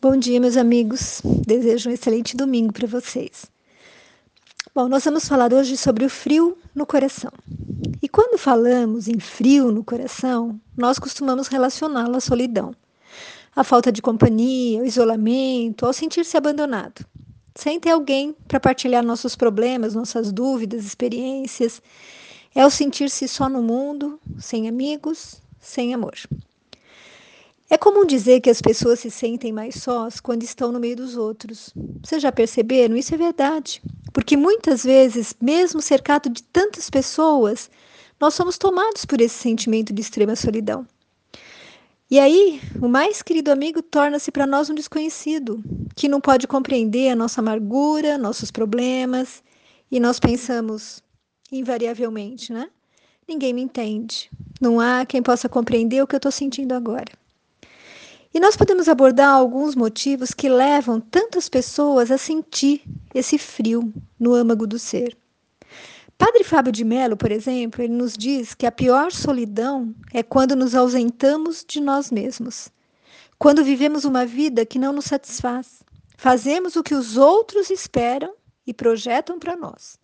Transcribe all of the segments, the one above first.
Bom dia, meus amigos. Desejo um excelente domingo para vocês. Bom, nós vamos falar hoje sobre o frio no coração. E quando falamos em frio no coração, nós costumamos relacioná-lo à solidão, à falta de companhia, ao isolamento, ao sentir-se abandonado, sem ter alguém para partilhar nossos problemas, nossas dúvidas, experiências. É o sentir-se só no mundo, sem amigos, sem amor. É comum dizer que as pessoas se sentem mais sós quando estão no meio dos outros. Vocês já perceberam? Isso é verdade. Porque muitas vezes, mesmo cercado de tantas pessoas, nós somos tomados por esse sentimento de extrema solidão. E aí, o mais querido amigo torna-se para nós um desconhecido, que não pode compreender a nossa amargura, nossos problemas, e nós pensamos, invariavelmente, né? Ninguém me entende. Não há quem possa compreender o que eu estou sentindo agora. E nós podemos abordar alguns motivos que levam tantas pessoas a sentir esse frio no âmago do ser. Padre Fábio de Mello, por exemplo, ele nos diz que a pior solidão é quando nos ausentamos de nós mesmos, quando vivemos uma vida que não nos satisfaz, fazemos o que os outros esperam e projetam para nós.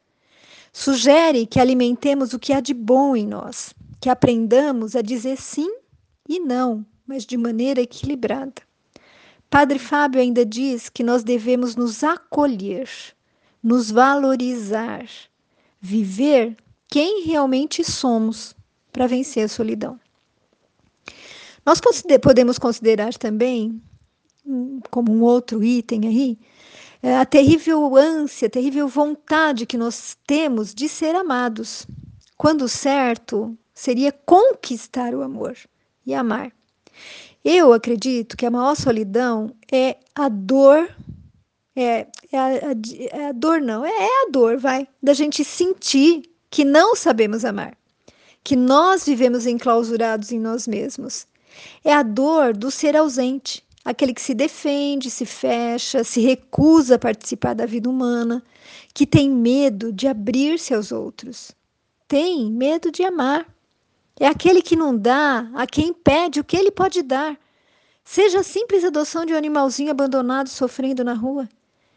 Sugere que alimentemos o que há de bom em nós, que aprendamos a dizer sim e não mas de maneira equilibrada. Padre Fábio ainda diz que nós devemos nos acolher, nos valorizar, viver quem realmente somos para vencer a solidão. Nós podemos considerar também, hum, como um outro item aí, é, a terrível ânsia, a terrível vontade que nós temos de ser amados, quando certo seria conquistar o amor e amar. Eu acredito que a maior solidão é a dor, é, é, a, é a dor não, é, é a dor, vai, da gente sentir que não sabemos amar, que nós vivemos enclausurados em nós mesmos. É a dor do ser ausente, aquele que se defende, se fecha, se recusa a participar da vida humana, que tem medo de abrir-se aos outros, tem medo de amar. É aquele que não dá a quem pede o que ele pode dar. Seja a simples adoção de um animalzinho abandonado sofrendo na rua.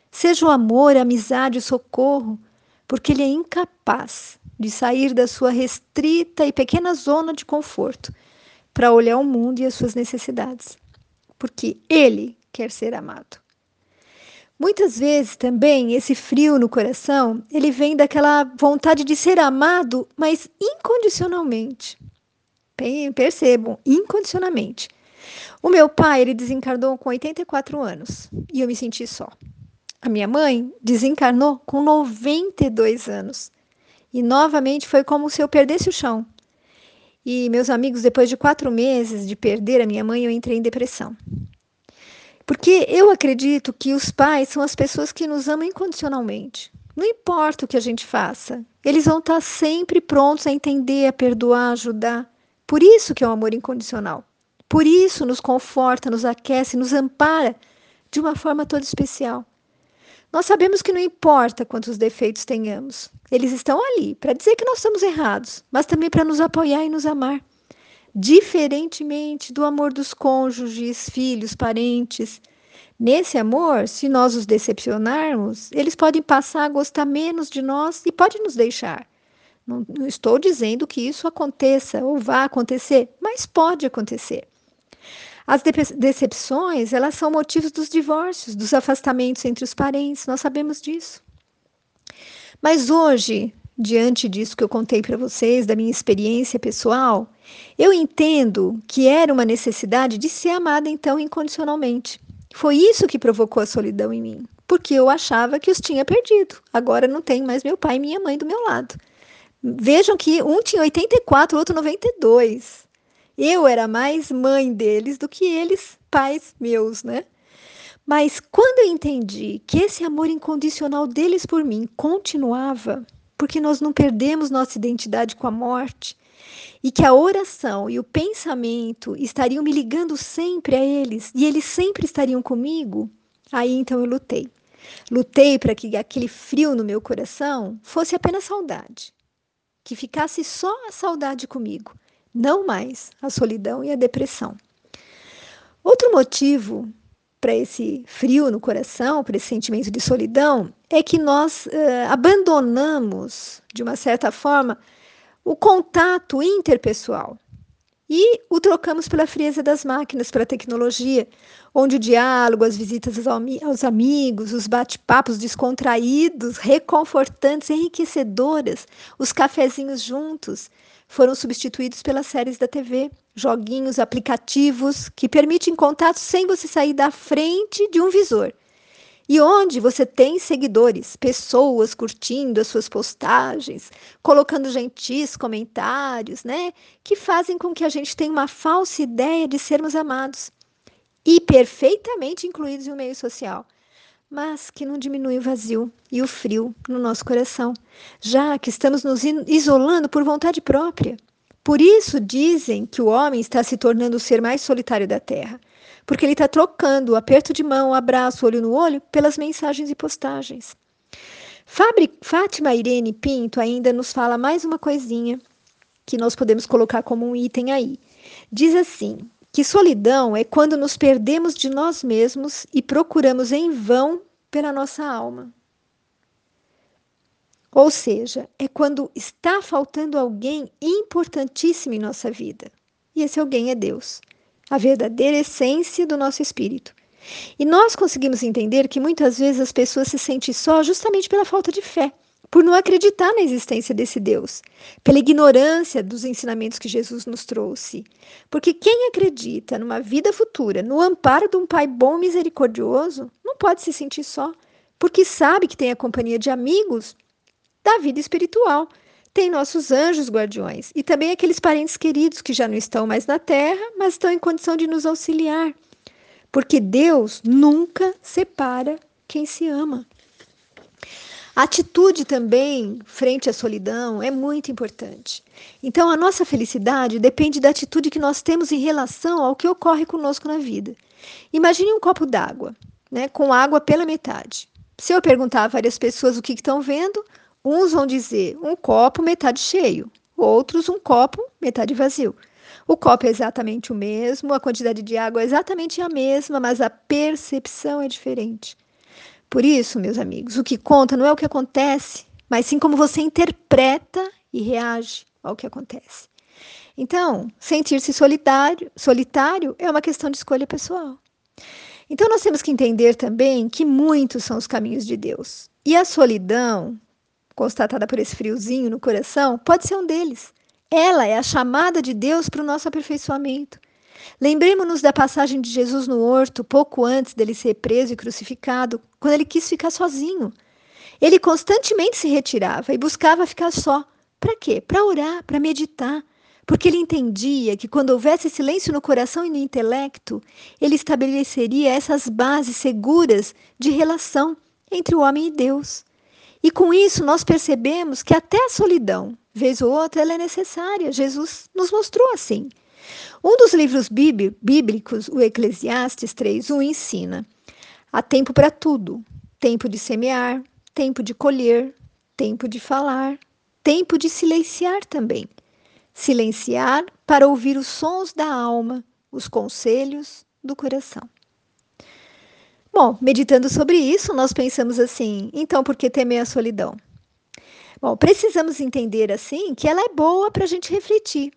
Seja o amor, a amizade, o socorro, porque ele é incapaz de sair da sua restrita e pequena zona de conforto para olhar o mundo e as suas necessidades. Porque ele quer ser amado. Muitas vezes também esse frio no coração, ele vem daquela vontade de ser amado, mas incondicionalmente. Percebam, incondicionalmente. O meu pai, ele desencarnou com 84 anos e eu me senti só. A minha mãe desencarnou com 92 anos. E novamente foi como se eu perdesse o chão. E meus amigos, depois de quatro meses de perder a minha mãe, eu entrei em depressão. Porque eu acredito que os pais são as pessoas que nos amam incondicionalmente. Não importa o que a gente faça, eles vão estar sempre prontos a entender, a perdoar, a ajudar. Por isso que é um amor incondicional. Por isso nos conforta, nos aquece, nos ampara de uma forma toda especial. Nós sabemos que não importa quantos defeitos tenhamos, eles estão ali para dizer que nós estamos errados, mas também para nos apoiar e nos amar diferentemente do amor dos cônjuges, filhos, parentes. Nesse amor, se nós os decepcionarmos, eles podem passar a gostar menos de nós e podem nos deixar. Não, não estou dizendo que isso aconteça ou vá acontecer, mas pode acontecer. As decepções, elas são motivos dos divórcios, dos afastamentos entre os parentes, nós sabemos disso. Mas hoje, diante disso que eu contei para vocês, da minha experiência pessoal, eu entendo que era uma necessidade de ser amada então incondicionalmente. Foi isso que provocou a solidão em mim, porque eu achava que os tinha perdido. Agora não tem mais meu pai e minha mãe do meu lado. Vejam que um tinha 84, o outro 92. Eu era mais mãe deles do que eles, pais meus, né? Mas quando eu entendi que esse amor incondicional deles por mim continuava, porque nós não perdemos nossa identidade com a morte e que a oração e o pensamento estariam me ligando sempre a eles e eles sempre estariam comigo, aí então eu lutei. Lutei para que aquele frio no meu coração fosse apenas saudade, que ficasse só a saudade comigo, não mais a solidão e a depressão. Outro motivo para esse frio no coração, para esse sentimento de solidão, é que nós uh, abandonamos, de uma certa forma, o contato interpessoal e o trocamos pela frieza das máquinas, pela tecnologia, onde o diálogo, as visitas aos amigos, os bate-papos descontraídos, reconfortantes, enriquecedoras, os cafezinhos juntos, foram substituídos pelas séries da TV, joguinhos, aplicativos que permitem contato sem você sair da frente de um visor. E onde você tem seguidores, pessoas curtindo as suas postagens, colocando gentis comentários, né? Que fazem com que a gente tenha uma falsa ideia de sermos amados e perfeitamente incluídos em um meio social mas que não diminui o vazio e o frio no nosso coração, já que estamos nos isolando por vontade própria. Por isso dizem que o homem está se tornando o ser mais solitário da Terra, porque ele está trocando aperto de mão, abraço, olho no olho, pelas mensagens e postagens. Fátima Irene Pinto ainda nos fala mais uma coisinha que nós podemos colocar como um item aí. Diz assim: que solidão é quando nos perdemos de nós mesmos e procuramos em vão pela nossa alma. Ou seja, é quando está faltando alguém importantíssimo em nossa vida. E esse alguém é Deus, a verdadeira essência do nosso espírito. E nós conseguimos entender que muitas vezes as pessoas se sentem só justamente pela falta de fé por não acreditar na existência desse Deus, pela ignorância dos ensinamentos que Jesus nos trouxe. Porque quem acredita numa vida futura, no amparo de um Pai bom e misericordioso, não pode se sentir só, porque sabe que tem a companhia de amigos da vida espiritual. Tem nossos anjos guardiões e também aqueles parentes queridos que já não estão mais na terra, mas estão em condição de nos auxiliar. Porque Deus nunca separa quem se ama. A atitude também frente à solidão é muito importante. Então, a nossa felicidade depende da atitude que nós temos em relação ao que ocorre conosco na vida. Imagine um copo d'água, né, com água pela metade. Se eu perguntar a várias pessoas o que estão vendo, uns vão dizer um copo metade cheio, outros um copo metade vazio. O copo é exatamente o mesmo, a quantidade de água é exatamente a mesma, mas a percepção é diferente. Por isso, meus amigos, o que conta não é o que acontece, mas sim como você interpreta e reage ao que acontece. Então, sentir-se solitário, solitário é uma questão de escolha pessoal. Então, nós temos que entender também que muitos são os caminhos de Deus. E a solidão, constatada por esse friozinho no coração, pode ser um deles. Ela é a chamada de Deus para o nosso aperfeiçoamento. Lembremos-nos da passagem de Jesus no horto, pouco antes dele ser preso e crucificado, quando ele quis ficar sozinho. Ele constantemente se retirava e buscava ficar só. Para quê? Para orar, para meditar. Porque ele entendia que quando houvesse silêncio no coração e no intelecto, ele estabeleceria essas bases seguras de relação entre o homem e Deus. E com isso nós percebemos que até a solidão, vez ou outra, ela é necessária. Jesus nos mostrou assim. Um dos livros bíblicos, o Eclesiastes 3:1 ensina: há tempo para tudo, tempo de semear, tempo de colher, tempo de falar, tempo de silenciar também. Silenciar para ouvir os sons da alma, os conselhos do coração. Bom, meditando sobre isso, nós pensamos assim: então por que temer a solidão? Bom, precisamos entender assim que ela é boa para a gente refletir,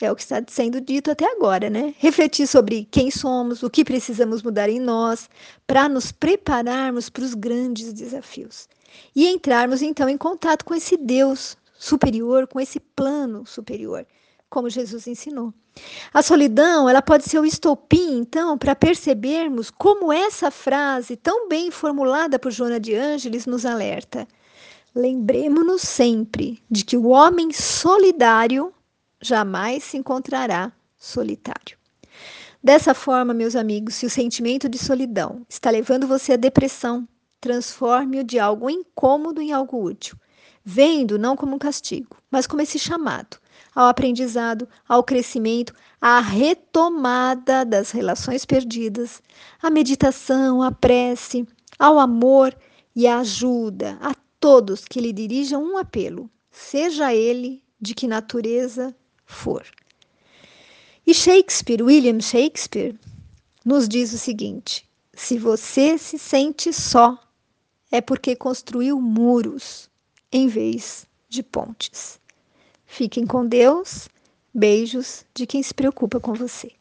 é o que está sendo dito até agora, né? Refletir sobre quem somos, o que precisamos mudar em nós, para nos prepararmos para os grandes desafios. E entrarmos então em contato com esse Deus superior, com esse plano superior, como Jesus ensinou. A solidão, ela pode ser o estopim, então, para percebermos como essa frase, tão bem formulada por Joana de Ângeles, nos alerta. Lembremos-nos sempre de que o homem solidário jamais se encontrará solitário. Dessa forma, meus amigos, se o sentimento de solidão está levando você à depressão, transforme-o de algo incômodo em algo útil, vendo não como um castigo, mas como esse chamado ao aprendizado, ao crescimento, à retomada das relações perdidas, à meditação, à prece, ao amor e à ajuda a todos que lhe dirijam um apelo, seja ele de que natureza for. E Shakespeare, William Shakespeare, nos diz o seguinte: se você se sente só, é porque construiu muros em vez de pontes. Fiquem com Deus. Beijos de quem se preocupa com você.